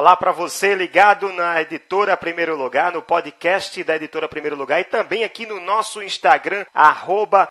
Olá para você ligado na editora Primeiro Lugar, no podcast da editora Primeiro Lugar e também aqui no nosso Instagram, arroba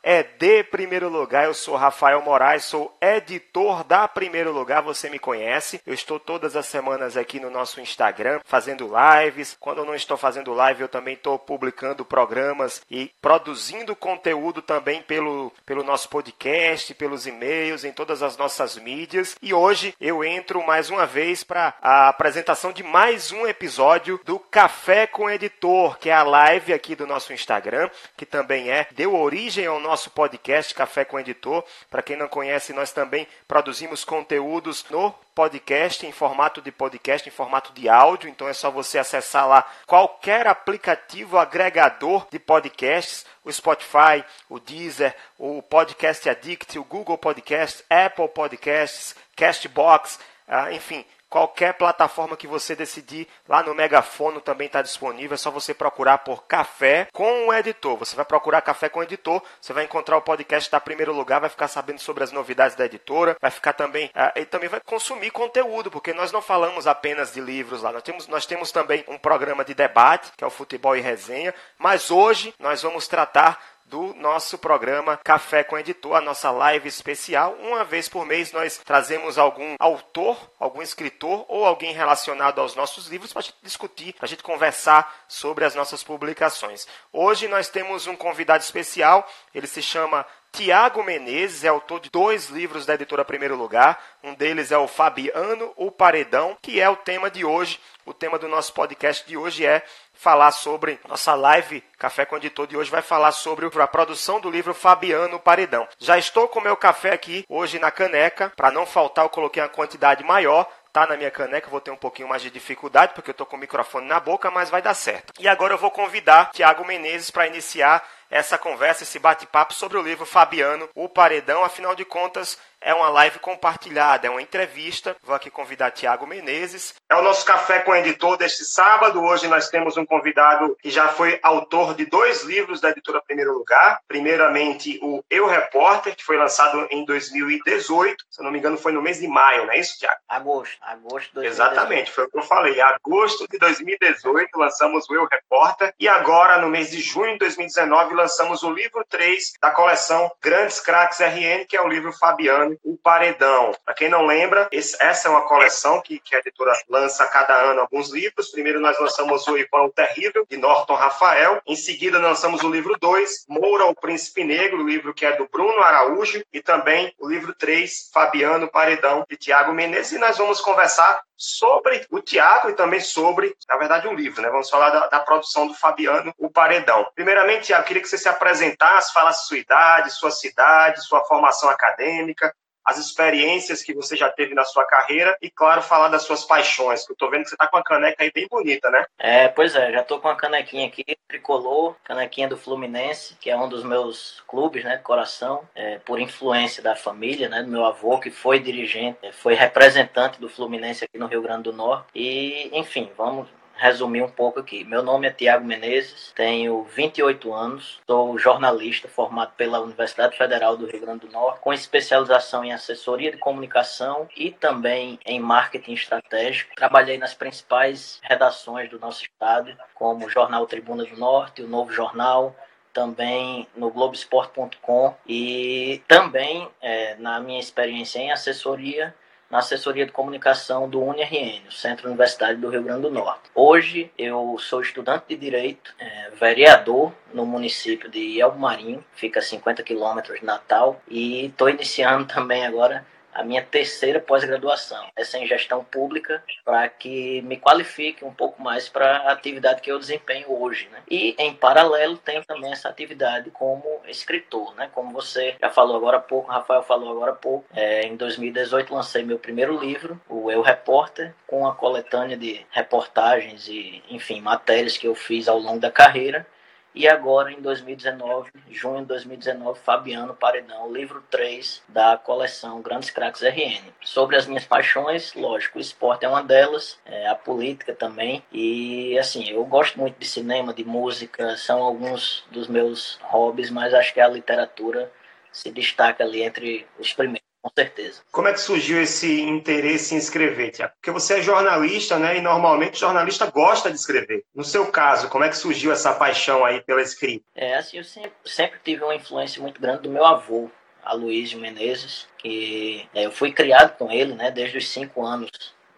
Primeiro Lugar. Eu sou Rafael Moraes, sou editor da Primeiro Lugar, você me conhece. Eu estou todas as semanas aqui no nosso Instagram fazendo lives. Quando eu não estou fazendo live, eu também estou publicando programas e produzindo conteúdo também pelo, pelo nosso podcast, pelos e-mails, em todas as nossas mídias. E hoje eu entro mais uma vez para apresentar apresentação de mais um episódio do Café com Editor, que é a live aqui do nosso Instagram, que também é deu origem ao nosso podcast Café com Editor. Para quem não conhece, nós também produzimos conteúdos no podcast em formato de podcast, em formato de áudio, então é só você acessar lá qualquer aplicativo agregador de podcasts, o Spotify, o Deezer, o Podcast Addict, o Google Podcasts, Apple Podcasts, Castbox, ah, enfim, Qualquer plataforma que você decidir, lá no Megafono também está disponível. É só você procurar por Café com o Editor. Você vai procurar Café com o Editor, você vai encontrar o podcast da primeiro lugar, vai ficar sabendo sobre as novidades da editora, vai ficar também uh, e também vai consumir conteúdo, porque nós não falamos apenas de livros lá. Nós temos, nós temos também um programa de debate, que é o Futebol e Resenha, mas hoje nós vamos tratar do nosso programa Café com Editor, a nossa live especial. Uma vez por mês nós trazemos algum autor, algum escritor ou alguém relacionado aos nossos livros para discutir, para a gente conversar sobre as nossas publicações. Hoje nós temos um convidado especial, ele se chama Tiago Menezes é autor de dois livros da editora Primeiro Lugar. Um deles é o Fabiano, o Paredão, que é o tema de hoje. O tema do nosso podcast de hoje é falar sobre nossa live Café com o Editor de hoje vai falar sobre a produção do livro Fabiano Paredão. Já estou com meu café aqui hoje na caneca, para não faltar eu coloquei uma quantidade maior tá na minha caneca, vou ter um pouquinho mais de dificuldade porque eu tô com o microfone na boca, mas vai dar certo. E agora eu vou convidar Tiago Menezes para iniciar essa conversa, esse bate-papo sobre o livro Fabiano, O Paredão. Afinal de contas, é uma live compartilhada, é uma entrevista. Vou aqui convidar Tiago Menezes. É o nosso café com o editor deste sábado. Hoje nós temos um convidado que já foi autor de dois livros da editora Primeiro Lugar. Primeiramente, o Eu Repórter, que foi lançado em 2018. Se eu não me engano, foi no mês de maio, não é isso, Tiago? Agosto. Agosto de 2018. Exatamente, foi o que eu falei. Agosto de 2018 lançamos o Eu Repórter. E agora, no mês de junho de 2019, lançamos o livro 3 da coleção Grandes Craques RN, que é o livro Fabiano o Paredão. Para quem não lembra, esse, essa é uma coleção que, que a editora lança a cada ano alguns livros. Primeiro nós lançamos o Ivan Terrível, de Norton Rafael. Em seguida lançamos o livro 2, Moura, o Príncipe Negro, o livro que é do Bruno Araújo. E também o livro 3, Fabiano Paredão, de Tiago Menezes. E nós vamos conversar sobre o Tiago e também sobre, na verdade, um livro, né? Vamos falar da, da, produção do Fabiano, o Paredão. Primeiramente, Tiago, queria que você se apresentasse, falasse sua idade, sua cidade, sua formação acadêmica, as experiências que você já teve na sua carreira e, claro, falar das suas paixões, que eu tô vendo que você tá com uma caneca aí bem bonita, né? É, pois é, já tô com uma canequinha aqui, tricolor, canequinha do Fluminense, que é um dos meus clubes, né, de coração, é, por influência da família, né, do meu avô, que foi dirigente, é, foi representante do Fluminense aqui no Rio Grande do Norte. E, enfim, vamos resumir um pouco aqui. Meu nome é Tiago Menezes, tenho 28 anos, sou jornalista formado pela Universidade Federal do Rio Grande do Norte, com especialização em assessoria de comunicação e também em marketing estratégico. Trabalhei nas principais redações do nosso estado, como o Jornal Tribuna do Norte, o Novo Jornal, também no Globoesporte.com e também é, na minha experiência em assessoria na assessoria de comunicação do UniRN, o Centro Universitário do Rio Grande do Norte. Hoje eu sou estudante de Direito, é, vereador no município de Elbo Marinho, fica a 50 quilômetros de Natal, e estou iniciando também agora a minha terceira pós-graduação, essa em gestão pública, para que me qualifique um pouco mais para a atividade que eu desempenho hoje. Né? E, em paralelo, tenho também essa atividade como escritor. Né? Como você já falou agora há pouco, Rafael falou agora há pouco, é, em 2018 lancei meu primeiro livro, o Eu Repórter, com a coletânea de reportagens e, enfim, matérias que eu fiz ao longo da carreira E agora, em 2019, junho de 2019, Fabiano Paredão, livro 3 da coleção Grandes Craques RN. Sobre as minhas paixões, lógico, o esporte é uma delas, é, a política também. E, assim, eu gosto muito de cinema, de música, são alguns dos meus hobbies, mas acho que a literatura se destaca ali entre os primeiros com certeza. Como é que surgiu esse interesse em escrever, Tiago? Porque você é jornalista, né? E normalmente o jornalista gosta de escrever. No seu caso, como é que surgiu essa paixão aí pela escrita? É, assim, eu sempre, sempre tive uma influência muito grande do meu avô, Aloysio Menezes, que é, eu fui criado com ele, né? Desde os cinco anos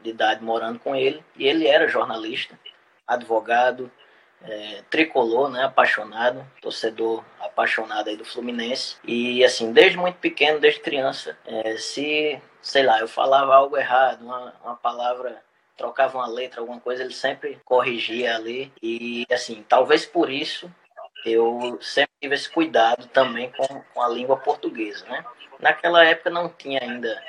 de idade morando com ele. E ele era jornalista, advogado, é, tricolor, né, apaixonado, torcedor apaixonado aí do Fluminense. E assim, desde muito pequeno, desde criança, é, se, sei lá, eu falava algo errado, uma, uma palavra trocava uma letra, alguma coisa, ele sempre corrigia ali. E assim, talvez por isso eu sempre tive esse cuidado também com, com a língua portuguesa, né? Naquela época não tinha ainda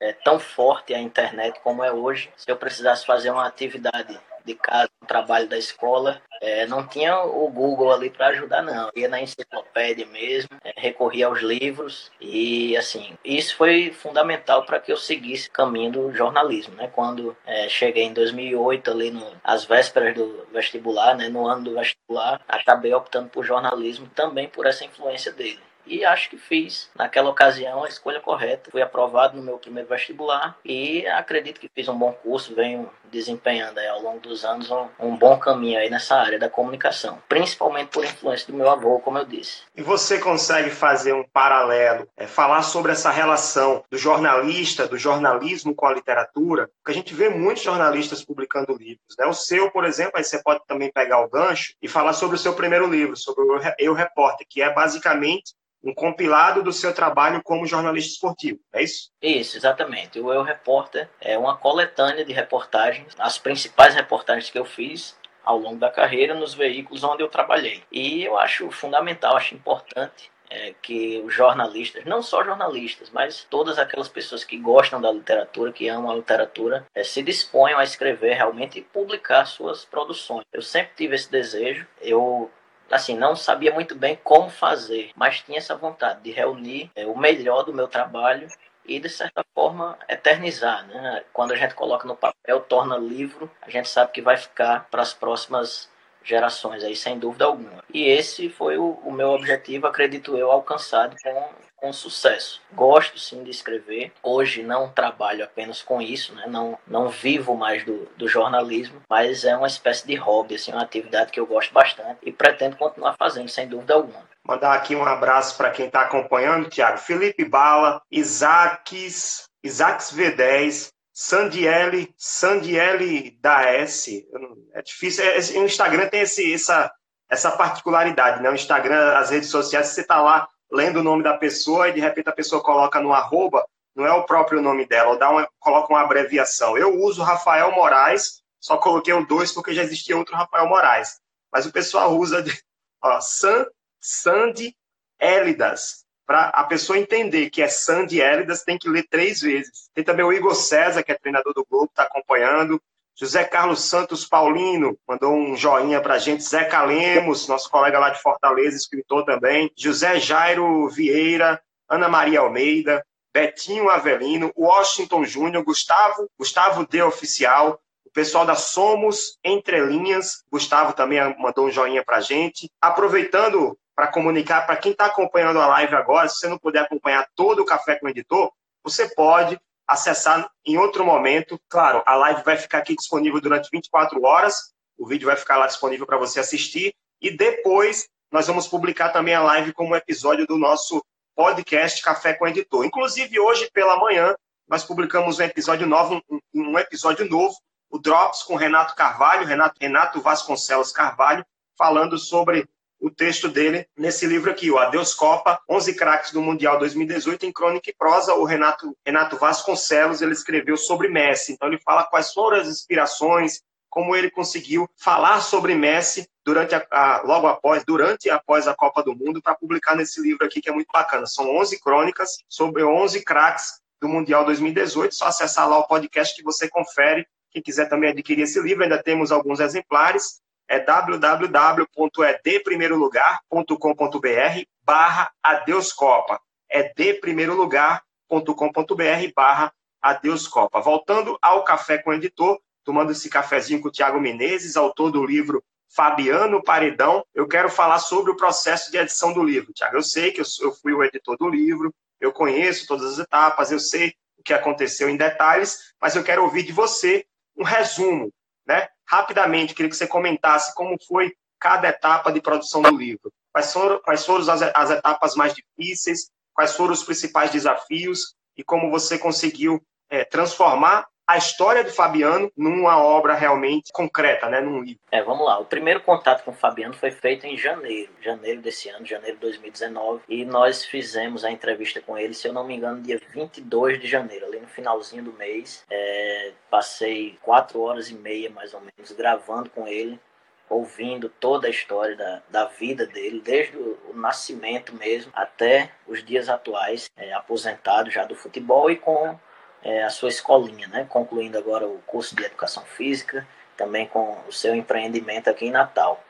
é, tão forte a internet como é hoje. Se eu precisasse fazer uma atividade de casa, um trabalho da escola, é, não tinha o Google ali para ajudar, não. Ia na enciclopédia mesmo, é, recorria aos livros e, assim, isso foi fundamental para que eu seguisse o caminho do jornalismo, né? Quando é, cheguei em 2008, ali no, às vésperas do vestibular, né? No ano do vestibular, acabei optando por jornalismo também por essa influência dele e acho que fiz naquela ocasião a escolha correta. Fui aprovado no meu primeiro vestibular e acredito que fiz um bom curso, venho desempenhando aí, ao longo dos anos um, um, bom caminho aí nessa área da comunicação, principalmente por influência do meu avô, como eu disse. E você consegue fazer um paralelo, é, falar sobre essa relação do jornalista, do jornalismo com a literatura? Porque a gente vê muitos jornalistas publicando livros, né? O seu, por exemplo, aí você pode também pegar o gancho e falar sobre o seu primeiro livro, sobre o Eu Repórter, que é basicamente um compilado do seu trabalho como jornalista esportivo, é isso? Isso, exatamente. O Eu Repórter é uma coletânea de reportagens, as principais reportagens que eu fiz ao longo da carreira nos veículos onde eu trabalhei. E eu acho fundamental, acho importante é, que os jornalistas, não só jornalistas, mas todas aquelas pessoas que gostam da literatura, que amam a literatura, é, se disponham a escrever realmente e publicar suas produções. Eu sempre tive esse desejo. Eu assim, não sabia muito bem como fazer, mas tinha essa vontade de reunir é, o melhor do meu trabalho e, de certa forma, eternizar. Né? Quando a gente coloca no papel, torna livro, a gente sabe que vai ficar para as próximas gerações, aí, sem dúvida alguma. E esse foi o, o meu objetivo, acredito eu, alcançado com, com sucesso. Gosto sim de escrever. Hoje não trabalho apenas com isso, né? não, não vivo mais do, do jornalismo, mas é uma espécie de hobby, assim, uma atividade que eu gosto bastante e pretendo continuar fazendo, sem dúvida alguma. Mandar aqui um abraço para quem está acompanhando, Tiago. Felipe Bala, Isaques, Isaques V10, Sandiele, Sandiele da S. É difícil. É, o Instagram tem esse, essa, essa particularidade, né? O Instagram, as redes sociais, você está lá lendo o nome da pessoa e de repente a pessoa coloca no arroba, não é o próprio nome dela, ou dá uma, coloca uma abreviação. Eu uso Rafael Moraes, só coloquei o dois porque já existia outro Rafael Moraes. Mas o pessoal usa de, ó, San, Sandy Élidas para a pessoa entender que é Sandy Élidas, tem que ler três vezes. Tem também o Igor César, que é treinador do Globo, está acompanhando. José Carlos Santos Paulino mandou um joinha para a gente. Zé Calemos, nosso colega lá de Fortaleza, escritor também. José Jairo Vieira, Ana Maria Almeida, Betinho Avelino, Washington Júnior, Gustavo, Gustavo D. Oficial, o pessoal da Somos Entre Linhas, Gustavo também mandou um joinha para gente. Aproveitando para comunicar para quem está acompanhando a live agora, se você não puder acompanhar todo o Café com o Editor, você pode acessar em outro momento. Claro, a live vai ficar aqui disponível durante 24 horas, o vídeo vai ficar lá disponível para você assistir, e depois nós vamos publicar também a live como episódio do nosso podcast Café com o Editor. Inclusive, hoje pela manhã, nós publicamos um episódio novo, um, um episódio novo, o Drops com Renato Carvalho, Renato, Renato Vasconcelos Carvalho, falando sobre o texto dele nesse livro aqui, o Adeus Copa, 11 craques do Mundial 2018, em crônica e prosa, o Renato, Renato Vasconcelos, ele escreveu sobre Messi. Então ele fala quais foram as inspirações, como ele conseguiu falar sobre Messi durante a, a, logo após, durante e após a Copa do Mundo, para publicar nesse livro aqui que é muito bacana. São 11 crônicas sobre 11 craques do Mundial 2018. Só acessar lá o podcast que você confere. Quem quiser também adquirir esse livro, ainda temos alguns exemplares. É www.edprimeirolugar.com.br barra adeuscopa. É deprimeirolugar.com.br barra adeuscopa. Voltando ao Café com o Editor, tomando esse cafezinho com o Tiago Menezes, autor do livro Fabiano Paredão, eu quero falar sobre o processo de edição do livro. Tiago, eu sei que eu fui o editor do livro, eu conheço todas as etapas, eu sei o que aconteceu em detalhes, mas eu quero ouvir de você um resumo, né? Rapidamente, queria que você comentasse como foi cada etapa de produção do livro. Quais foram, quais foram as, as etapas mais difíceis, quais foram os principais desafios e como você conseguiu é, transformar a história de Fabiano numa obra realmente concreta, né, num livro. É, vamos lá. O primeiro contato com o Fabiano foi feito em janeiro, janeiro desse ano, janeiro de 2019, e nós fizemos a entrevista com ele, se eu não me engano, dia 22 de janeiro, ali no finalzinho do mês. É, passei quatro horas e meia, mais ou menos, gravando com ele, ouvindo toda a história da, da vida dele, desde o, o nascimento mesmo até os dias atuais, é, aposentado já do futebol e com é, a sua escolinha, né? concluindo agora o curso de Educação Física, também com o seu empreendimento aqui em Natal.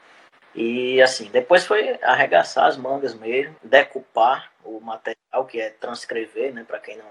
E assim, depois foi arregaçar as mangas mesmo, decupar o material, que é transcrever, né, para quem não,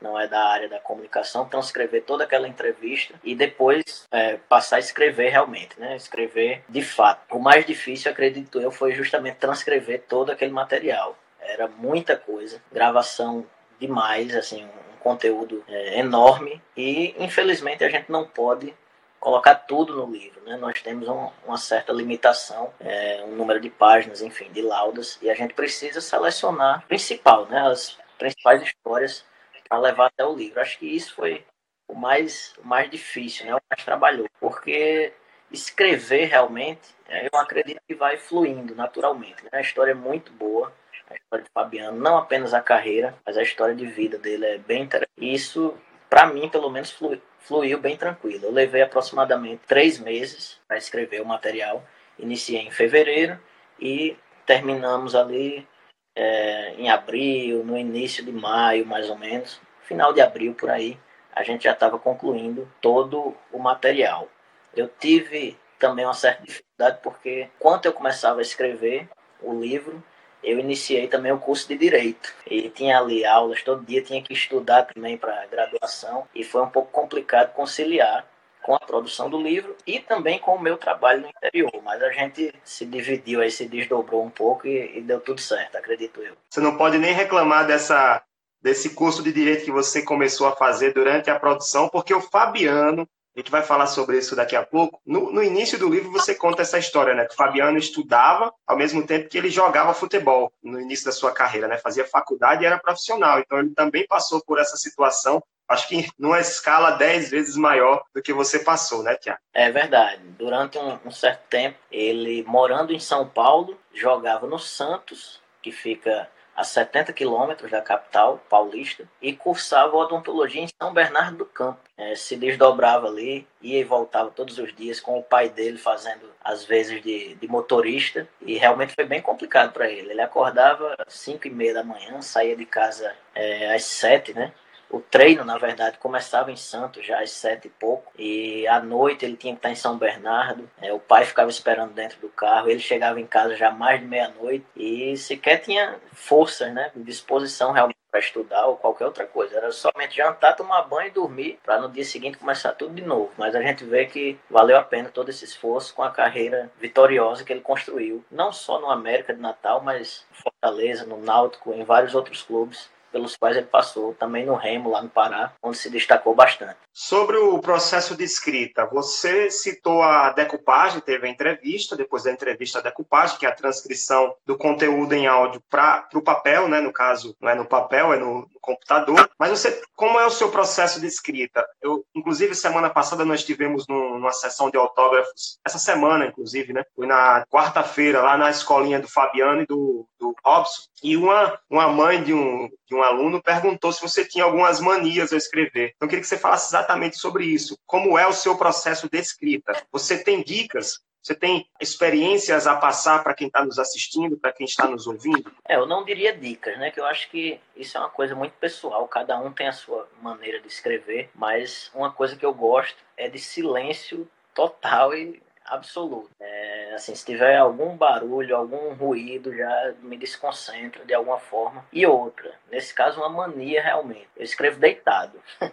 não é da área da comunicação, transcrever toda aquela entrevista e depois é, passar a escrever realmente, né, escrever de fato. O mais difícil, acredito eu, foi justamente transcrever todo aquele material. Era muita coisa, gravação demais, assim, conteúdo é, enorme e infelizmente a gente não pode colocar tudo no livro, né? Nós temos um, uma certa limitação, é, um número de páginas, enfim, de laudas e a gente precisa selecionar principal, né? As principais histórias para levar até o livro. Acho que isso foi o mais, o mais difícil, né? O mais trabalhoso, porque escrever realmente, é, eu acredito que vai fluindo naturalmente. Né? A história é muito boa, a história de Fabiano, não apenas a carreira, mas a história de vida dele é bem interessante. E isso, para mim, pelo menos, fluiu, fluiu bem tranquilo. Eu levei aproximadamente três meses para escrever o material. Iniciei em fevereiro e terminamos ali é, em abril, no início de maio, mais ou menos, final de abril por aí, a gente já estava concluindo todo o material. Eu tive também uma certa dificuldade porque, quando eu começava a escrever o livro, eu iniciei também o curso de direito. E tinha ali aulas todo dia tinha que estudar também para graduação. E foi um pouco complicado conciliar com a produção do livro e também com o meu trabalho no interior, mas a gente se dividiu aí, se desdobrou um pouco e, e deu tudo certo, acredito eu. Você não pode nem reclamar dessa desse curso de direito que você começou a fazer durante a produção, porque o Fabiano a gente vai falar sobre isso daqui a pouco. No, no, início do livro você conta essa história, né? Que o Fabiano estudava ao mesmo tempo que ele jogava futebol no início da sua carreira, né? Fazia faculdade e era profissional. Então ele também passou por essa situação. Acho que numa escala dez vezes maior do que você passou, né, Tiago? É verdade. Durante um, um certo tempo, ele morando em São Paulo, jogava no Santos, que fica a 70 quilômetros da capital paulista, e cursava odontologia em São Bernardo do Campo. É, se desdobrava ali, ia e voltava todos os dias com o pai dele fazendo às vezes de, de motorista, e realmente foi bem complicado para ele. Ele acordava às 5 e meia da manhã, saía de casa é, às 7, né? O treino, na verdade, começava em Santos já às sete e pouco. E à noite ele tinha que estar em São Bernardo. É, o pai ficava esperando dentro do carro. Ele chegava em casa já mais de meia-noite. E sequer tinha forças, né? Disposição realmente para estudar ou qualquer outra coisa. Era somente jantar, tomar banho e dormir para no dia seguinte começar tudo de novo. Mas a gente vê que valeu a pena todo esse esforço com a carreira vitoriosa que ele construiu, não só no América de Natal, mas Fortaleza, no Náutico, em vários outros clubes pelos quais ele passou, também no Remo, lá no Pará, onde se destacou bastante. Sobre o processo de escrita, você citou a decupagem, teve a entrevista, depois da entrevista a decupagem, que é a transcrição do conteúdo em áudio para o papel, né? no caso, não é no papel, é no, no computador. Mas você, como é o seu processo de escrita? Eu, inclusive, semana passada nós tivemos num, numa sessão de autógrafos, essa semana, inclusive, né? Foi na quarta-feira, lá na escolinha do Fabiano e do, do Robson, e uma, uma mãe de um, de um aluno perguntou se você tinha algumas manias ao escrever. Então, eu queria que você falasse exatamente sobre isso. Como é o seu processo de escrita? Você tem dicas você tem experiências a passar para quem está nos assistindo, para quem está nos ouvindo? É, eu não diria dicas, né? Que eu acho que isso é uma coisa muito pessoal. Cada um tem a sua maneira de escrever, mas uma coisa que eu gosto é de silêncio total e absoluto. É, assim, se tiver algum barulho, algum ruído, já me desconcentra de alguma forma. E outra, nesse caso, uma mania realmente. Eu escrevo deitado.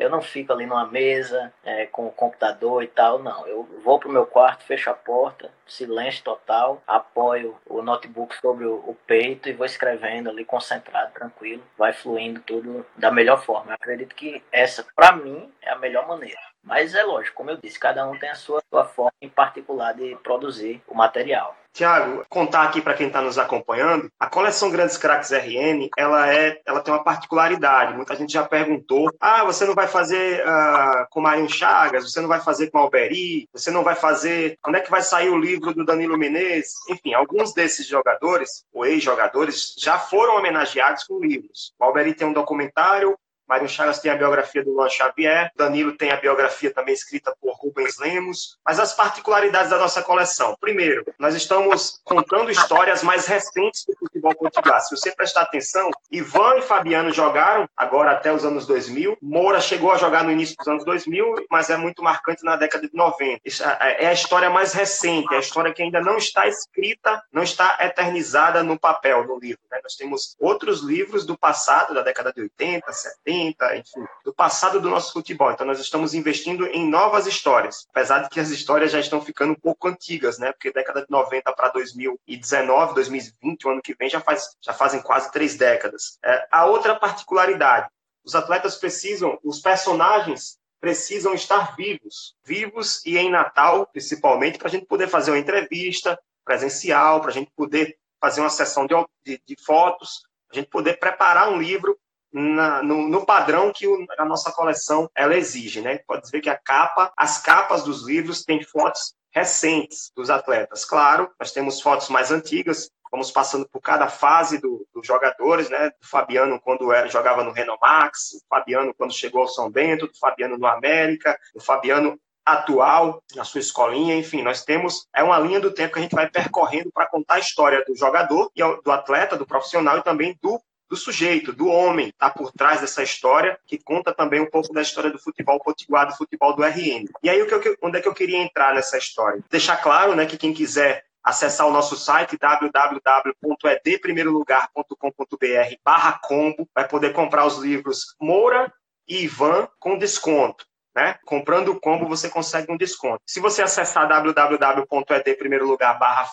Eu não fico ali numa mesa é, com o computador e tal, não. Eu vou pro meu quarto, fecho a porta, silêncio total, apoio o notebook sobre o, o peito e vou escrevendo ali concentrado, tranquilo. Vai fluindo tudo da melhor forma. Eu acredito que essa, para mim, é a melhor maneira. Mas é lógico, como eu disse, cada um tem a sua, sua forma em particular de produzir o material. Tiago, contar aqui para quem está nos acompanhando, a coleção Grandes Craques RN, ela é, ela tem uma particularidade. Muita gente já perguntou: ah, você não vai fazer uh, com Marinho Chagas, você não vai fazer com Alberi, você não vai fazer. Quando é que vai sair o livro do Danilo Menezes? Enfim, alguns desses jogadores, ou ex-jogadores, já foram homenageados com livros. O Alberi tem um documentário, Mário Chagas tem a biografia do Luan Xavier, Danilo tem a biografia também escrita por Rubens Lemos, mas as particularidades da nossa coleção. Primeiro, nós estamos contando histórias mais recentes do futebol português. Se você prestar atenção, Ivan e Fabiano jogaram agora até os anos 2000, Moura chegou a jogar no início dos anos 2000, mas é muito marcante na década de 90. É, é a história mais recente, é a história que ainda não está escrita, não está eternizada no papel, no livro. Né? Nós temos outros livros do passado, da década de 80, 70, 30, enfim, do passado do nosso futebol. Então, nós estamos investindo em novas histórias, apesar de que as histórias já estão ficando um pouco antigas, né? Porque década de 90 para 2019, 2020, o ano que vem, já, faz, já fazem quase três décadas. É, a outra particularidade, os atletas precisam, os personagens precisam estar vivos, vivos e em Natal, principalmente, para a gente poder fazer uma entrevista presencial, para a gente poder fazer uma sessão de, de, de fotos, a gente poder preparar um livro na, no, no, padrão que o, a nossa coleção ela exige, né? Pode ver que a capa, as capas dos livros têm fotos recentes dos atletas. Claro, nós temos fotos mais antigas, vamos passando por cada fase do, dos jogadores, né? O Fabiano quando era, jogava no Renomax, o Fabiano quando chegou ao São Bento, o Fabiano no América, o Fabiano atual na sua escolinha, enfim, nós temos é uma linha do tempo que a gente vai percorrendo para contar a história do jogador e do atleta, do profissional e também do do sujeito, do homem, está por trás dessa história, que conta também um pouco da história do futebol potiguar, do futebol do RN. E aí, onde é que eu queria entrar nessa história? Deixar claro né, que quem quiser acessar o nosso site www.edprimeirolugar.com.br barra combo, vai poder comprar os livros Moura e Ivan com desconto. Né? Comprando o combo, você consegue um desconto. Se você acessar www.edprimeirolugar barra,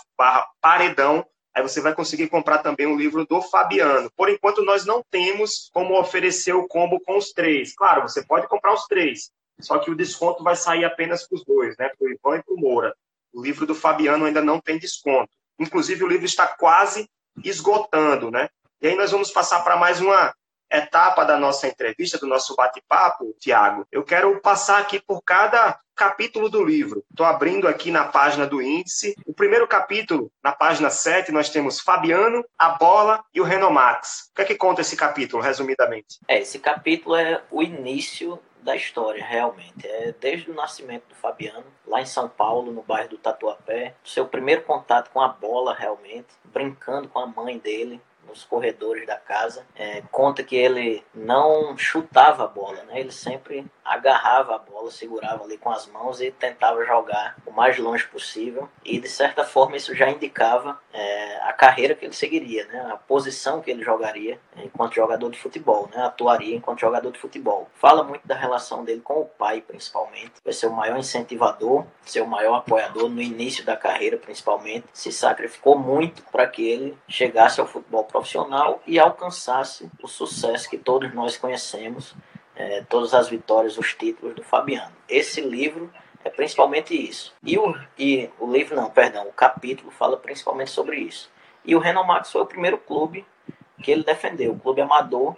paredão, Aí você vai conseguir comprar também o livro do Fabiano. Por enquanto, nós não temos como oferecer o combo com os três. Claro, você pode comprar os três, só que o desconto vai sair apenas para os dois, né? para o Ivan e para o Moura. O livro do Fabiano ainda não tem desconto. Inclusive, o livro está quase esgotando, né? E aí nós vamos passar para mais uma etapa da nossa entrevista, do nosso bate-papo, Tiago, eu quero passar aqui por cada capítulo do livro. Estou abrindo aqui na página do índice. O primeiro capítulo, na página 7, nós temos Fabiano, a bola e o Renomax. O que é que conta esse capítulo, resumidamente? É, esse capítulo é o início da história, realmente. É desde o nascimento do Fabiano, lá em São Paulo, no bairro do Tatuapé, seu primeiro contato com a bola, realmente, brincando com a mãe dele, nos corredores da casa. É, conta que ele não chutava a bola, né? Ele sempre agarrava a bola, segurava ali com as mãos e tentava jogar o mais longe possível. E de certa forma isso já indicava é, a carreira que ele seguiria, né? A posição que ele jogaria enquanto jogador de futebol, né? Atuaria enquanto jogador de futebol. Fala muito da relação dele com o pai, principalmente. Vai ser o maior incentivador, ser o maior apoiador no início da carreira, principalmente. Se sacrificou muito para que ele chegasse ao futebol profissional e alcançasse o sucesso que todos nós conhecemos, é, todas as vitórias, os títulos do Fabiano. Esse livro é principalmente isso. E o, e o livro, não, perdão, o capítulo fala principalmente sobre isso. E o Renomax foi o primeiro clube que ele defendeu, o clube amador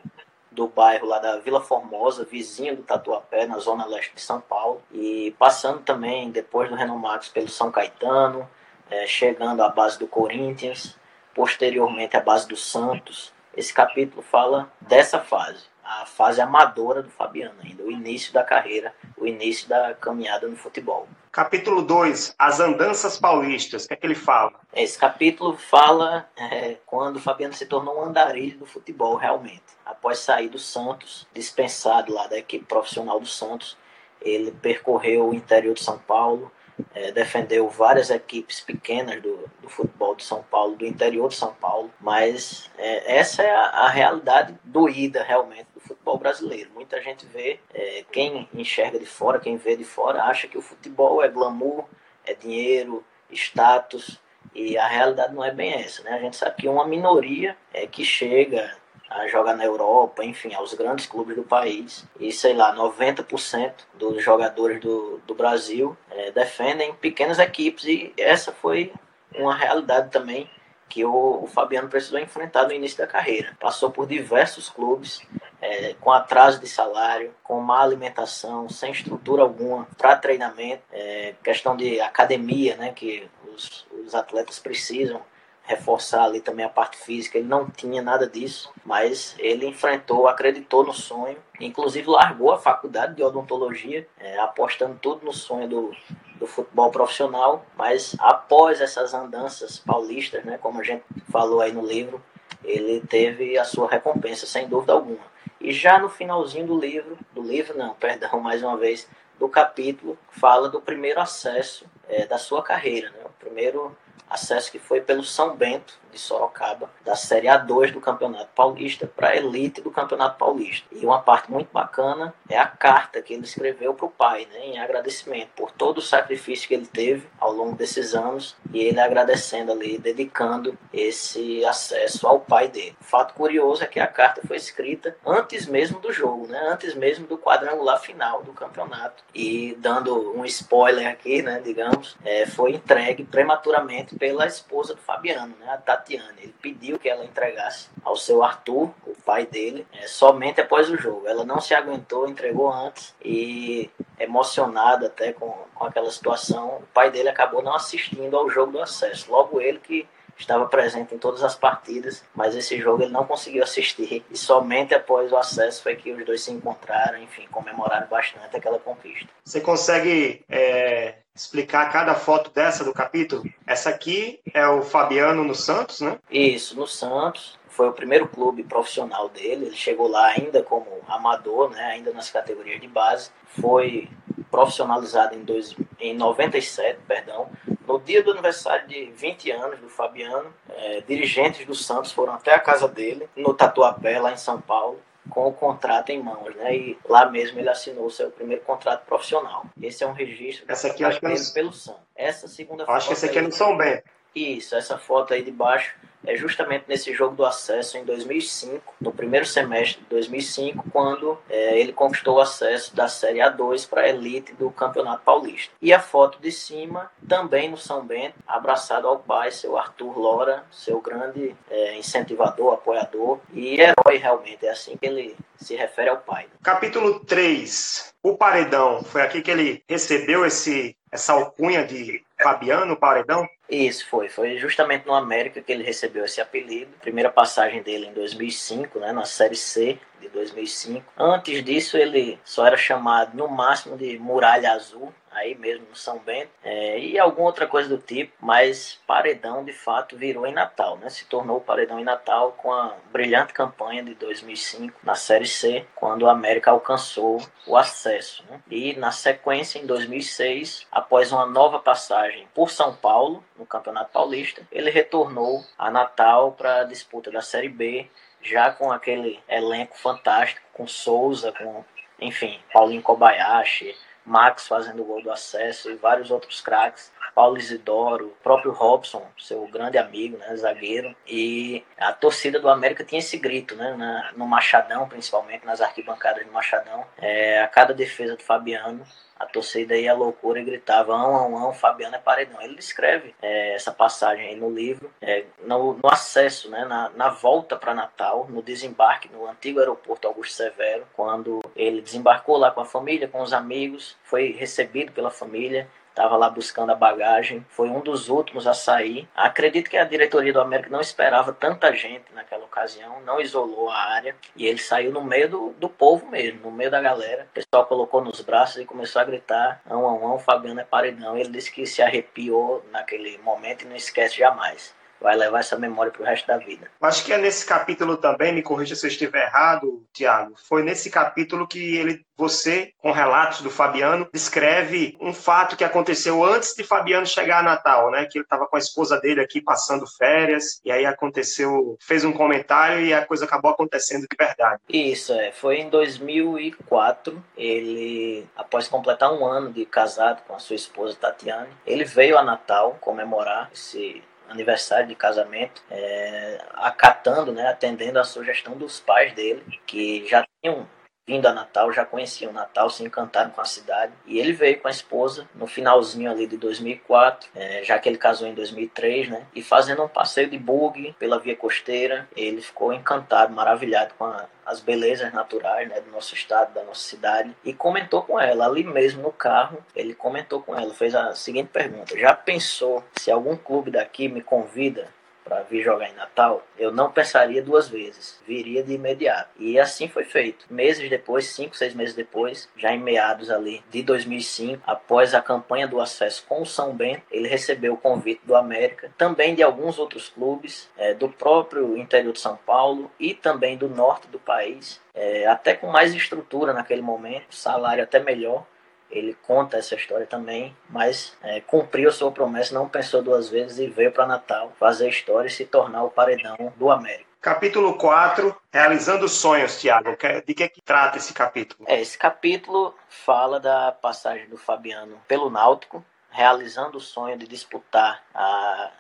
do bairro lá da Vila Formosa, vizinho do Tatuapé, na zona leste de São Paulo, e passando também, depois do Renomax, pelo São Caetano, é, chegando à base do Corinthians, posteriormente à base do Santos. Esse capítulo fala dessa fase, a fase amadora do Fabiano ainda, o início da carreira, o início da caminhada no futebol. Capítulo 2, as andanças paulistas, o que é que ele fala? Esse capítulo fala é, quando o Fabiano se tornou um andarilho do futebol, realmente. Após sair do Santos, dispensado lá da equipe profissional do Santos, ele percorreu o interior de São Paulo, é, defendeu várias equipes pequenas do, do futebol de São Paulo, do interior de São Paulo, mas é, essa é a, a, realidade doída realmente do futebol brasileiro. Muita gente vê, é, quem enxerga de fora, quem vê de fora, acha que o futebol é glamour, é dinheiro, status, e a realidade não é bem essa, né? A gente sabe que uma minoria é que chega a jogar na Europa, enfim, aos grandes clubes do país. E sei lá, 90% dos jogadores do, do Brasil é, defendem pequenas equipes e essa foi uma realidade também que o, o, Fabiano precisou enfrentar no início da carreira. Passou por diversos clubes, é, com atraso de salário, com má alimentação, sem estrutura alguma para treinamento, é, questão de academia, né, que os, os atletas precisam reforçar ali também a parte física. Ele não tinha nada disso, mas ele enfrentou, acreditou no sonho, inclusive largou a faculdade de odontologia, é, apostando tudo no sonho do, do futebol profissional. Mas após essas andanças paulistas, né, como a gente falou aí no livro, ele teve a sua recompensa, sem dúvida alguma. E já no finalzinho do livro, do livro não, perdão, mais uma vez, do capítulo, fala do primeiro acesso é, da sua carreira, né? o primeiro acesso que foi pelo São Bento de Sorocaba, da Série A2 do Campeonato Paulista para a elite do Campeonato Paulista. E uma parte muito bacana é a carta que ele escreveu para o pai, né, em agradecimento por todo o sacrifício que ele teve ao longo desses anos e ele agradecendo ali, dedicando esse acesso ao pai dele. Fato curioso é que a carta foi escrita antes mesmo do jogo, né, antes mesmo do quadrangular final do campeonato. E dando um spoiler aqui, né, digamos, é, foi entregue prematuramente pela esposa do Fabiano, né, a Tatiana. Ele pediu que ela entregasse ao seu Arthur, o pai dele, é, somente após o jogo. Ela não se aguentou, entregou antes e, emocionada até com, com aquela situação, o pai dele acabou não assistindo ao jogo do acesso. Logo ele que estava presente em todas as partidas, mas esse jogo ele não conseguiu assistir e somente após o acesso foi que os dois se encontraram, enfim, comemoraram bastante aquela conquista. Você consegue é, explicar cada foto dessa do capítulo? Essa aqui é o Fabiano no Santos, né? Isso, no Santos. Foi o primeiro clube profissional dele. Ele chegou lá ainda como amador, né? ainda nas categorias de base. Foi profissionalizado em, dois, em 97, perdão. No dia do aniversário de 20 anos do Fabiano, é, dirigentes do Santos foram até a casa dele, no Tatuapé, lá em São Paulo, com o contrato em mãos, né? E lá mesmo ele assinou o seu primeiro contrato profissional. Esse é um registro essa aqui acho que é pelo Santos. Essa segunda acho que essa aqui é no São Bento. Isso, essa foto aí de baixo é justamente nesse jogo do acesso em 2005, no primeiro semestre de 2005, quando é, ele conquistou o acesso da Série A2 para a elite do Campeonato Paulista. E a foto de cima, também no São Bento, abraçado ao pai, seu Arthur Lora, seu grande é, incentivador, apoiador e herói realmente, é assim que ele se refere ao pai. Capítulo 3, o Paredão, foi aqui que ele recebeu esse, essa alcunha de Fabiano Paredão? Isso, foi. Foi justamente no América que ele recebeu esse apelido. Primeira passagem dele em 2005, né, na Série C de 2005. Antes disso, ele só era chamado no máximo de Muralha Azul, aí mesmo no São Bento, é, e alguma outra coisa do tipo, mas Paredão de fato virou em Natal, né? Se tornou Paredão em Natal com a brilhante campanha de 2005 na Série C, quando o América alcançou o acesso. Né? E na sequência, em 2006, após uma nova passagem por São Paulo, Campeonato Paulista, ele retornou a Natal para a disputa da Série B, já com aquele elenco fantástico, com Souza, com, enfim, Paulinho Kobayashi, Max fazendo o gol do acesso e vários outros craques. Paulo Isidoro, próprio Robson, seu grande amigo, né, zagueiro. E a torcida do América tinha esse grito, né, na, no Machadão, principalmente nas arquibancadas do Machadão. É, a cada defesa do Fabiano, a torcida ia à loucura e gritava ão, ão, ão, Fabiano é paredão. Ele descreve é, essa passagem aí no livro, é, no, no, acesso, né, na, na volta para Natal, no desembarque no antigo aeroporto Augusto Severo, quando ele desembarcou lá com a família, com os amigos, foi recebido pela família, estava lá buscando a bagagem, foi um dos últimos a sair. Acredito que a diretoria do América não esperava tanta gente naquela ocasião, não isolou a área e ele saiu no meio do, do povo mesmo, no meio da galera. O pessoal colocou nos braços e começou a gritar: ão, ão, ão, Fabiano é paredão. Ele disse que se arrepiou naquele momento e não esquece jamais. Vai levar essa memória para o resto da vida. Acho que é nesse capítulo também, me corrija se eu estiver errado, Tiago, foi nesse capítulo que ele, você, com relatos do Fabiano, descreve um fato que aconteceu antes de Fabiano chegar a Natal, né? Que ele estava com a esposa dele aqui passando férias, e aí aconteceu, fez um comentário e a coisa acabou acontecendo de verdade. Isso, é. Foi em 2004, ele, após completar um ano de casado com a sua esposa Tatiane, ele veio a Natal comemorar esse aniversário de casamento, é, acatando, né, atendendo a sugestão dos pais dele, que já tinham vindo a Natal, já conheciam Natal, se encantaram com a cidade. E ele veio com a esposa no finalzinho ali de 2004, é, já que ele casou em 2003, né? E fazendo um passeio de bug pela via costeira, ele ficou encantado, maravilhado com a, as belezas naturais né, do nosso estado, da nossa cidade, e comentou com ela, ali mesmo no carro, ele comentou com ela, fez a seguinte pergunta: Já pensou se algum clube daqui me convida para vir jogar em Natal, eu não pensaria duas vezes, viria de imediato. E assim foi feito. Meses depois, cinco, seis meses depois, já em meados ali de 2005, após a campanha do acesso com o São Bento, ele recebeu o convite do América, também de alguns outros clubes, é, do próprio interior de São Paulo e também do norte do país, é, até com mais estrutura naquele momento, salário até melhor ele conta essa história também, mas é, cumpriu sua promessa, não pensou duas vezes e veio para Natal fazer a história e se tornar o paredão do América. Capítulo 4, Realizando Sonhos, Tiago. De que, é que trata esse capítulo? É, esse capítulo fala da passagem do Fabiano pelo Náutico, realizando o sonho de disputar a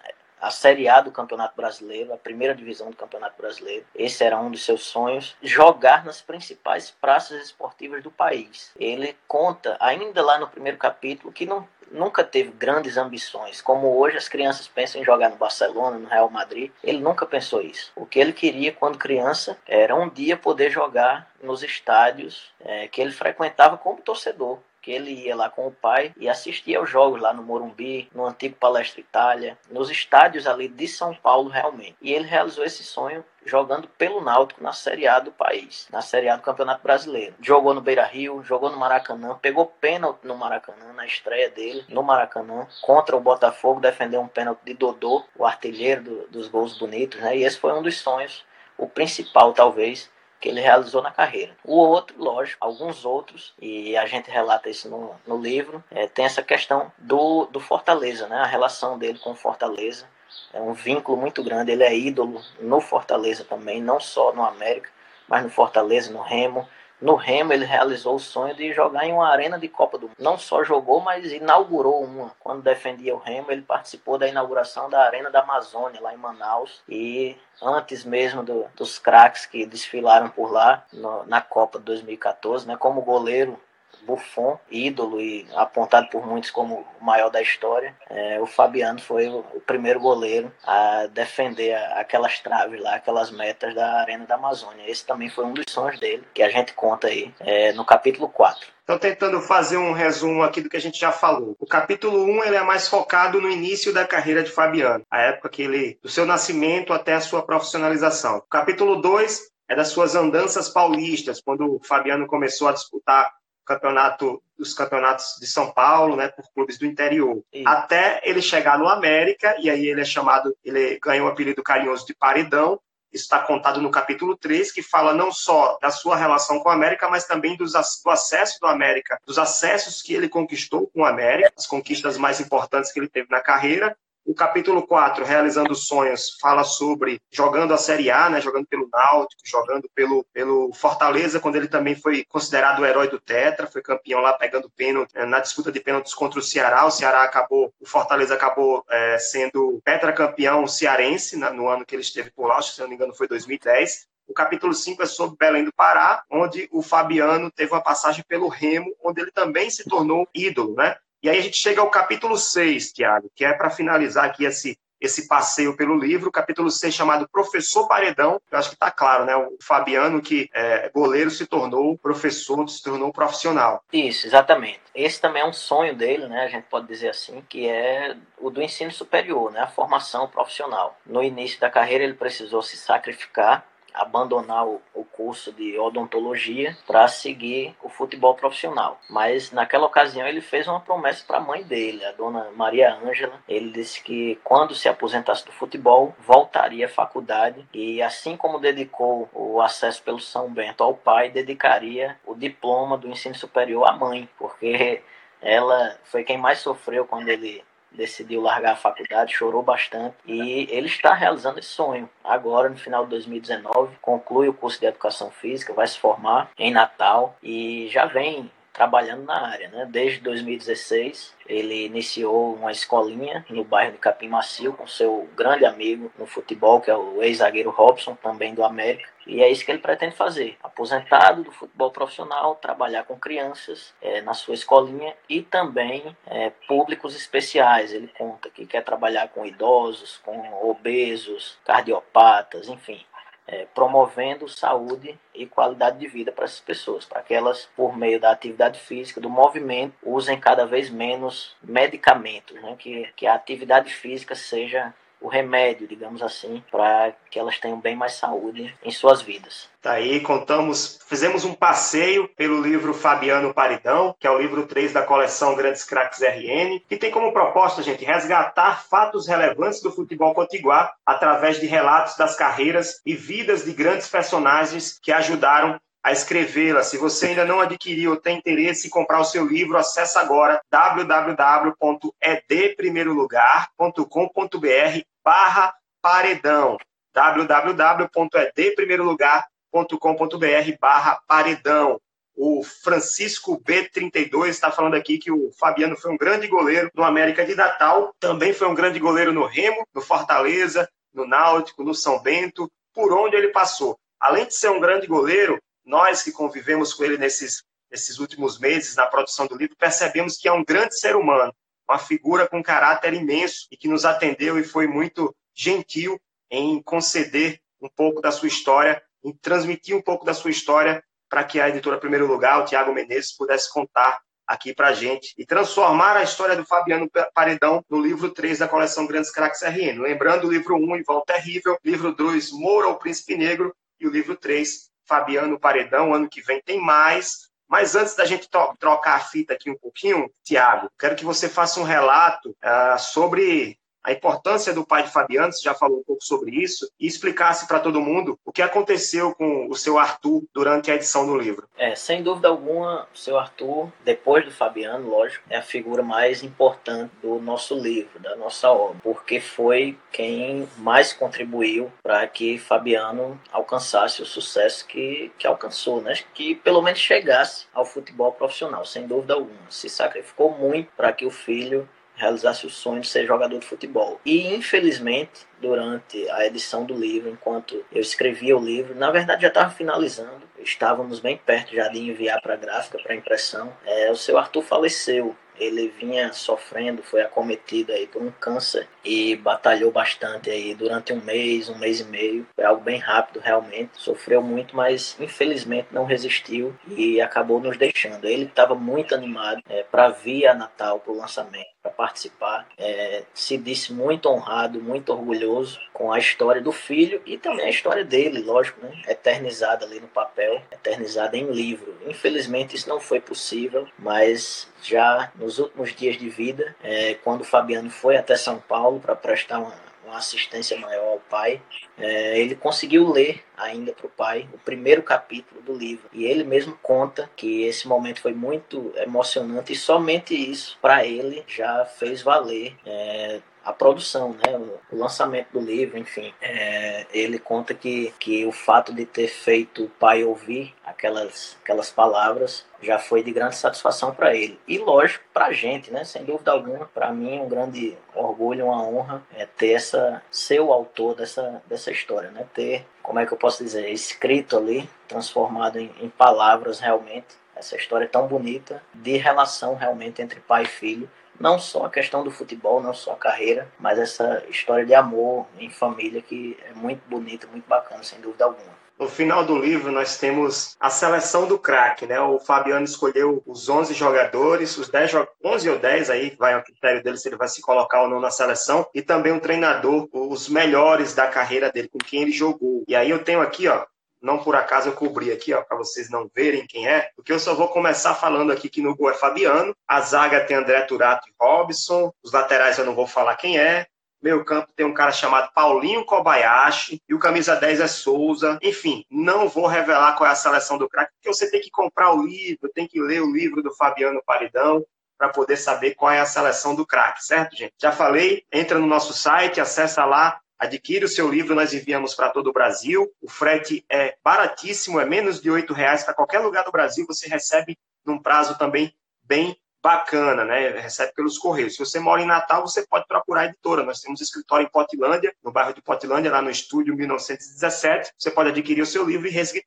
a Série A do Campeonato Brasileiro, a primeira divisão do Campeonato Brasileiro. Esse era um dos seus sonhos, jogar nas principais praças esportivas do país. Ele conta, ainda lá no primeiro capítulo, que não, nunca teve grandes ambições, como hoje as crianças pensam em jogar no Barcelona, no Real Madrid. Ele nunca pensou isso. O que ele queria quando criança era um dia poder jogar nos estádios é, que ele frequentava como torcedor que ele ia lá com o pai e assistia aos jogos lá no Morumbi, no antigo Palestra Itália, nos estádios ali de São Paulo realmente. E ele realizou esse sonho jogando pelo Náutico na Série A do país, na Série A do Campeonato Brasileiro. Jogou no Beira-Rio, jogou no Maracanã, pegou pênalti no Maracanã na estreia dele no Maracanã contra o Botafogo, defendeu um pênalti de Dodô, o artilheiro do, dos gols bonitos, né? E esse foi um dos sonhos, o principal talvez que ele realizou na carreira. O outro, lógico, alguns outros, e a gente relata isso no, no livro, é, tem essa questão do, do Fortaleza, né? a relação dele com o Fortaleza. É um vínculo muito grande, ele é ídolo no Fortaleza também, não só no América, mas no Fortaleza, no Remo. No Remo, ele realizou o sonho de jogar em uma arena de Copa do Mundo. Não só jogou, mas inaugurou uma. Quando defendia o Remo, ele participou da inauguração da Arena da Amazônia, lá em Manaus. E antes mesmo do, dos craques que desfilaram por lá no, na Copa de 2014, né, como goleiro Buffon, ídolo e apontado por muitos como o maior da história, é, o Fabiano foi o, primeiro goleiro a defender aquelas traves lá, aquelas metas da Arena da Amazônia. Esse também foi um dos sonhos dele, que a gente conta aí é, no capítulo 4. Então, tentando fazer um resumo aqui do que a gente já falou. O capítulo 1 ele é mais focado no início da carreira de Fabiano, a época que ele, do seu nascimento até a sua profissionalização. O capítulo 2 é das suas andanças paulistas, quando o Fabiano começou a disputar campeonato dos campeonatos de São Paulo, né, por clubes do interior, Sim. até ele chegar no América e aí ele é chamado, ele ganhou o apelido carinhoso de Paredão. Isso está contado no capítulo 3, que fala não só da sua relação com o América, mas também dos, do acesso do América, dos acessos que ele conquistou com o América, as conquistas mais importantes que ele teve na carreira, o capítulo 4, Realizando Sonhos, fala sobre jogando a Série A, né, jogando pelo Náutico, jogando pelo, pelo Fortaleza, quando ele também foi considerado o herói do Tetra, foi campeão lá pegando pênalti eh, na disputa de pênaltis contra o Ceará. O Ceará acabou, o Fortaleza acabou é, sendo tetracampeão cearense né, no ano que ele esteve por lá, se não me engano foi 2010. O capítulo 5 é sobre Belém do Pará, onde o Fabiano teve uma passagem pelo Remo, onde ele também se tornou ídolo, né? E aí a gente chega ao capítulo 6, Tiago, que é para finalizar aqui esse, esse passeio pelo livro, capítulo 6 chamado Professor Paredão. Eu acho que está claro, né? O Fabiano, que é goleiro, se tornou professor, se tornou profissional. Isso, exatamente. Esse também é um sonho dele, né? A gente pode dizer assim, que é o do ensino superior, né? A formação profissional. No início da carreira, ele precisou se sacrificar abandonar o, o curso de odontologia para seguir o futebol profissional. Mas naquela ocasião ele fez uma promessa para a mãe dele, a dona Maria Ângela. Ele disse que quando se aposentasse do futebol, voltaria à faculdade e assim como dedicou o acesso pelo São Bento ao pai, dedicaria o diploma do ensino superior à mãe, porque ela foi quem mais sofreu quando ele decidiu largar a faculdade, chorou bastante e ele está realizando esse sonho. Agora, no final de 2019, conclui o curso de Educação Física, vai se formar em Natal e já vem trabalhando na área, né? Desde 2016, ele iniciou uma escolinha no bairro de Capim Macio com seu grande amigo no futebol, que é o ex-zagueiro Robson, também do América. E é isso que ele pretende fazer. Aposentado do futebol profissional, trabalhar com crianças é, na sua escolinha e também é, públicos especiais. Ele conta que quer trabalhar com idosos, com obesos, cardiopatas, enfim é, promovendo saúde e qualidade de vida para essas pessoas, para que elas, por meio da atividade física, do movimento, usem cada vez menos medicamentos, né? que, que a atividade física seja o remédio, digamos assim, para que elas tenham bem mais saúde em suas vidas. Tá aí, contamos, fizemos um passeio pelo livro Fabiano Paridão, que é o livro 3 da coleção Grandes Craques RN, que tem como proposta, gente, resgatar fatos relevantes do futebol potiguar através de relatos das carreiras e vidas de grandes personagens que ajudaram a escrevê-la. Se você ainda não adquiriu ou tem interesse em comprar o seu livro, acesse agora www.edprimeirolugar.com.br barra paredão www.edprimeirolugar.com.br barra paredão o Francisco B32 está falando aqui que o Fabiano foi um grande goleiro no América de Natal, também foi um grande goleiro no Remo, no Fortaleza, no Náutico, no São Bento, por onde ele passou. Além de ser um grande goleiro, nós que convivemos com ele nesses, nesses últimos meses na produção do livro, percebemos que é um grande ser humano, uma figura com caráter imenso e que nos atendeu e foi muito gentil em conceder um pouco da sua história, em transmitir um pouco da sua história para que a editora Primeiro Lugar, o Tiago Menezes, pudesse contar aqui para a gente e transformar a história do Fabiano Paredão no livro 3 da coleção Grandes Craques RN. Lembrando o livro 1, Em Volta Terrível, livro 2, Moura, o Príncipe Negro, e o livro 3, Fabiano Paredão. Ano que vem tem mais. Mas antes da gente trocar a fita aqui um pouquinho, Tiago, quero que você faça um relato uh, sobre a importância do pai de Fabiano, você já falou um pouco sobre isso, e explicasse para todo mundo o que aconteceu com o seu Arthur durante a edição do livro. É, sem dúvida alguma, o seu Arthur, depois do Fabiano, lógico, é a figura mais importante do nosso livro, da nossa obra, porque foi quem mais contribuiu para que Fabiano alcançasse o sucesso que, que alcançou, né? que pelo menos chegasse ao futebol profissional, sem dúvida alguma. Se sacrificou muito para que o filho realizasse o sonho de ser jogador de futebol. E infelizmente, durante a edição do livro, enquanto eu escrevia o livro, na verdade já estava finalizando, estávamos bem perto já de enviar para a gráfica, para impressão, é, o seu Arthur faleceu ele vinha sofrendo, foi acometido aí por um câncer e batalhou bastante aí durante um mês, um mês e meio. Foi algo bem rápido realmente. Sofreu muito, mas infelizmente não resistiu e acabou nos deixando. Ele estava muito animado é, para vir a Natal para o lançamento, para participar. É, se disse muito honrado, muito orgulhoso com a história do filho e também a história dele, lógico, né? eternizada ali no papel, eternizada em livro. Infelizmente isso não foi possível, mas já nos últimos dias de vida, é, quando o Fabiano foi até São Paulo para prestar uma, uma, assistência maior ao pai, é, ele conseguiu ler ainda para o pai o primeiro capítulo do livro. E ele mesmo conta que esse momento foi muito emocionante e somente isso, para ele, já fez valer é, a produção, né, o lançamento do livro, enfim. É, ele conta que, que o fato de ter feito o pai ouvir aquelas, aquelas palavras já foi de grande satisfação para ele. E lógico, para a gente, né, sem dúvida alguma, para mim é um grande orgulho, uma honra é ter essa, ser o autor dessa, dessa história, né, ter, como é que eu posso dizer, escrito ali, transformado em, em palavras realmente, essa história tão bonita de relação realmente entre pai e filho não só a questão do futebol, não só a carreira, mas essa história de amor em família que é muito bonita, muito bacana, sem dúvida alguma. no final do livro nós temos a seleção do craque, né? O Fabiano escolheu os 11 jogadores, os 10, 11 ou 10 aí, vai ao critério dele se ele vai se colocar ou não na seleção, e também um treinador, os melhores da carreira dele, com quem ele jogou. E aí eu tenho aqui, ó, não por acaso eu cobri aqui, ó, para vocês não verem quem é, porque eu só vou começar falando aqui que no gol é Fabiano, a zaga tem André Turato e Robson, os laterais eu não vou falar quem é, meio campo tem um cara chamado Paulinho Kobayashi e o camisa 10 é Souza. Enfim, não vou revelar qual é a seleção do craque, porque você tem que comprar o livro, tem que ler o livro do Fabiano Paridão para poder saber qual é a seleção do craque, certo, gente? Já falei, entra no nosso site, acessa lá, adquire o seu livro, nós enviamos para todo o Brasil. O frete é baratíssimo, é menos de R$ reais para qualquer lugar do Brasil, você recebe num prazo também bem bacana, né? Recebe pelos correios. Se você mora em Natal, você pode procurar a editora. Nós temos escritório em Potilândia, no bairro de Potilândia, lá no estúdio 1917. Você pode adquirir o seu livro e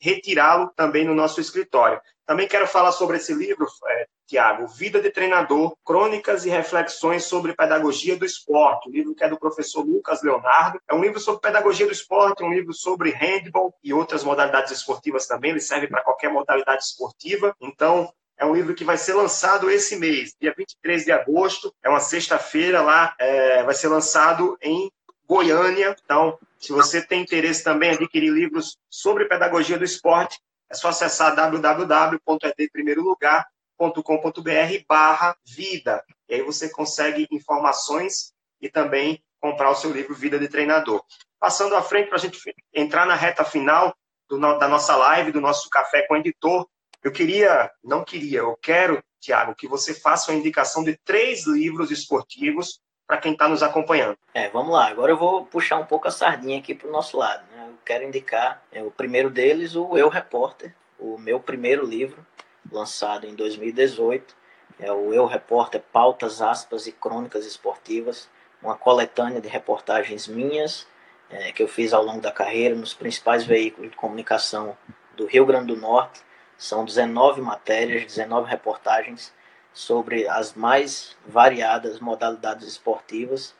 retirá-lo também no nosso escritório. Também quero falar sobre esse livro, é, Tiago, Vida de Treinador, Crônicas e Reflexões sobre Pedagogia do Esporte, um livro que é do professor Lucas Leonardo. É um livro sobre pedagogia do esporte, um livro sobre handball e outras modalidades esportivas também. Ele serve para qualquer modalidade esportiva. Então, é um livro que vai ser lançado esse mês, dia 23 de agosto. É uma sexta-feira lá, é, vai ser lançado em Goiânia. Então, se você tem interesse também em adquirir livros sobre pedagogia do esporte, é só acessar www.edprimeirolugar.com.br barra vida. E aí você consegue informações e também comprar o seu livro Vida de Treinador. Passando à frente para a gente entrar na reta final do, da nossa live, do nosso Café com o Editor, eu queria, não queria, eu quero, Tiago, que você faça uma indicação de três livros esportivos para quem está nos acompanhando. É, vamos lá. Agora eu vou puxar um pouco a sardinha aqui para o nosso lado. Né? Eu quero indicar é, o primeiro deles, o Eu Repórter, o meu primeiro livro, lançado em 2018. É o Eu Repórter Pautas, Aspas e Crônicas Esportivas, uma coletânea de reportagens minhas é, que eu fiz ao longo da carreira nos principais veículos de comunicação do Rio Grande do Norte são 19 matérias, 19 reportagens sobre as mais variadas modalidades esportivas.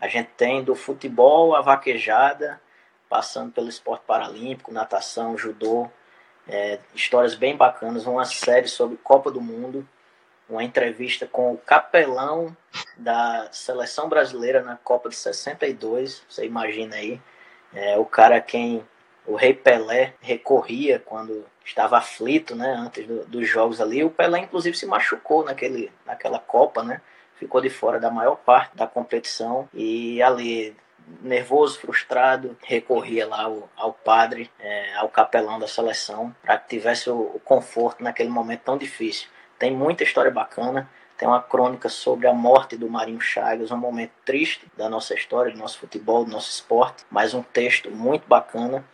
A gente tem do futebol à vaquejada, passando pelo esporte paralímpico, natação, judô, é, histórias bem bacanas, uma série sobre Copa do Mundo, uma entrevista com o capelão da seleção brasileira na Copa de 62, você imagina aí, é, o cara quem o rei Pelé recorria quando estava aflito, né, antes do, dos jogos ali. O Pelé, inclusive, se machucou naquele, naquela Copa, né? Ficou de fora da maior parte da competição e ali nervoso, frustrado, recorria lá ao, ao padre, é, ao capelão da seleção, para que tivesse o, o conforto naquele momento tão difícil. Tem muita história bacana. Tem uma crônica sobre a morte do Marinho Chagas, um momento triste da nossa história, do nosso futebol, do nosso esporte, mas um texto muito bacana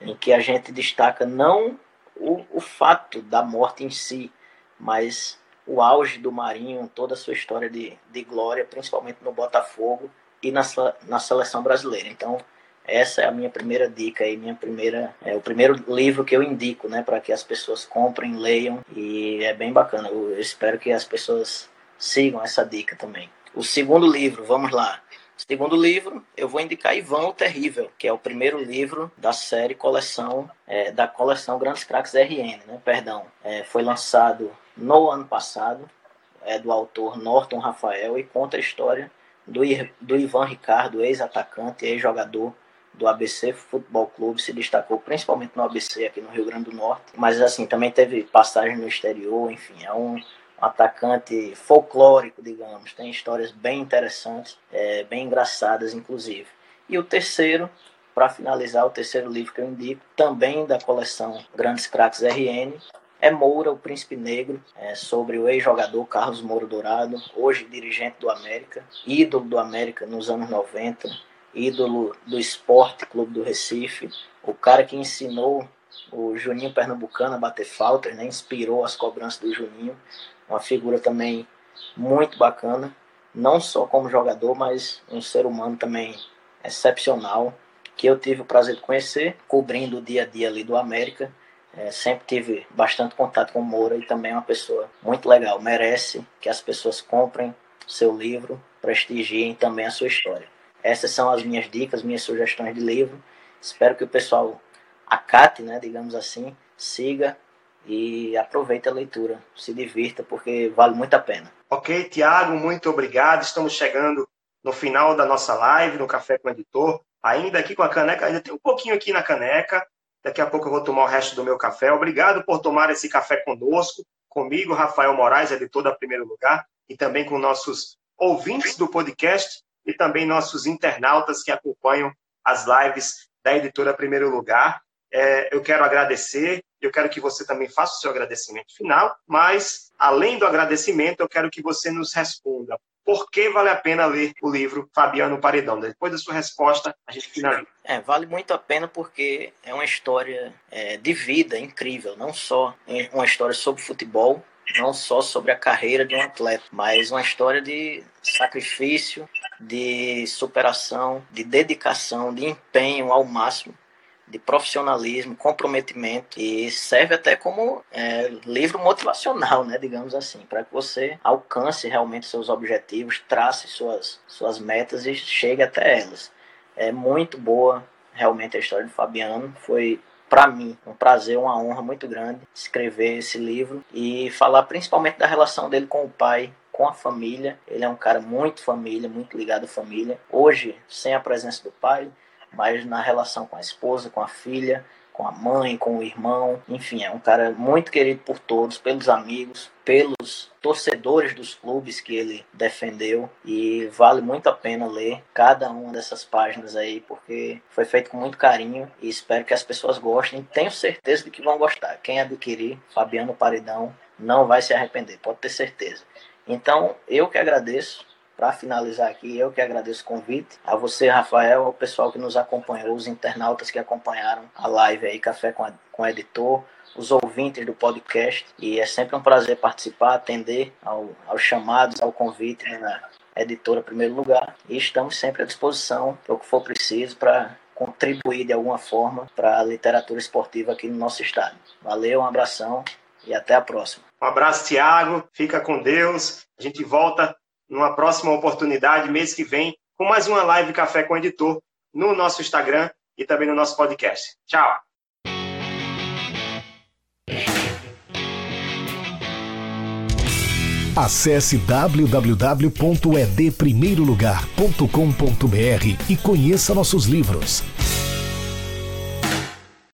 em que a gente destaca não o, o fato da morte em si, mas o auge do Marinho, toda a sua história de, de glória, principalmente no Botafogo e na, na seleção brasileira. Então, essa é a minha primeira dica e minha primeira é o primeiro livro que eu indico, né, para que as pessoas comprem, leiam e é bem bacana. Eu espero que as pessoas sigam essa dica também. O segundo livro, vamos lá. Segundo livro, eu vou indicar Ivan o Terrível, que é o primeiro livro da série coleção é, da coleção Grandes Craques RN, né? Perdão, é, foi lançado no ano passado, é do autor Norton Rafael e conta a história do, do Ivan Ricardo, ex-atacante, ex-jogador do ABC Futebol Clube, se destacou principalmente no ABC aqui no Rio Grande do Norte, mas assim também teve passagem no exterior, enfim, é um um atacante folclórico, digamos. Tem histórias bem interessantes, é, bem engraçadas, inclusive. E o terceiro, para finalizar, o terceiro livro que eu indico, também da coleção Grandes Craques RN, é Moura, o Príncipe Negro, é, sobre o ex-jogador Carlos Moura Dourado, hoje dirigente do América, ídolo do América nos anos 90, ídolo do Esporte Clube do Recife, o cara que ensinou o Juninho Pernambucano a bater faltas, né? inspirou as cobranças do Juninho uma figura também muito bacana, não só como jogador, mas um ser humano também excepcional, que eu tive o prazer de conhecer, cobrindo o dia a dia ali do América. É, sempre tive bastante contato com o Moura e também é uma pessoa muito legal. Merece que as pessoas comprem seu livro, prestigiem também a sua história. Essas são as minhas dicas, minhas sugestões de livro. Espero que o pessoal acate, né, digamos assim, siga e aproveite a leitura, se divirta, porque vale muito a pena. Ok, Tiago, muito obrigado. Estamos chegando no final da nossa live, no Café com o Editor. Ainda aqui com a caneca, ainda tem um pouquinho aqui na caneca. Daqui a pouco eu vou tomar o resto do meu café. Obrigado por tomar esse café conosco, comigo, Rafael Moraes, editor da Primeiro Lugar, e também com nossos ouvintes do podcast e também nossos internautas que acompanham as lives da editora Primeiro Lugar. É, eu quero agradecer, eu quero que você também faça o seu agradecimento final, mas, além do agradecimento, eu quero que você nos responda por que vale a pena ler o livro Fabiano Paredão? Depois da sua resposta, a gente finaliza. É, vale muito a pena porque é uma história é, de vida incrível, não só uma história sobre futebol, não só sobre a carreira de um atleta, mas uma história de sacrifício, de superação, de dedicação, de empenho ao máximo de profissionalismo, comprometimento e serve até como é, livro motivacional, né, digamos assim, para que você alcance realmente seus objetivos, trace suas, suas metas e chegue até elas. É muito boa realmente a história do Fabiano, foi para mim um prazer, uma honra muito grande escrever esse livro e falar principalmente da relação dele com o pai, com a família. Ele é um cara muito família, muito ligado à família. Hoje, sem a presença do pai, mas na relação com a esposa, com a filha, com a mãe, com o irmão, enfim, é um cara muito querido por todos, pelos amigos, pelos torcedores dos clubes que ele defendeu e vale muito a pena ler cada uma dessas páginas aí porque foi feito com muito carinho e espero que as pessoas gostem. Tenho certeza de que vão gostar. Quem adquirir Fabiano Paredão não vai se arrepender, pode ter certeza. Então, eu que agradeço para finalizar aqui, eu que agradeço o convite a você, Rafael, ao pessoal que nos acompanhou, os internautas que acompanharam a live aí, Café com, a, com o Editor, os ouvintes do podcast. E é sempre um prazer participar, atender ao, aos chamados, ao convite né, na editora Primeiro Lugar. E estamos sempre à disposição para o que for preciso para contribuir de alguma forma para a literatura esportiva aqui no nosso estado. Valeu, um abração e até a próxima. Um abraço, Tiago. Fica com Deus. A gente volta numa próxima oportunidade, mês que vem, com mais uma live Café com o Editor no nosso Instagram e também no nosso podcast. Tchau! Acesse www.edprimeirolugar.com.br e conheça nossos livros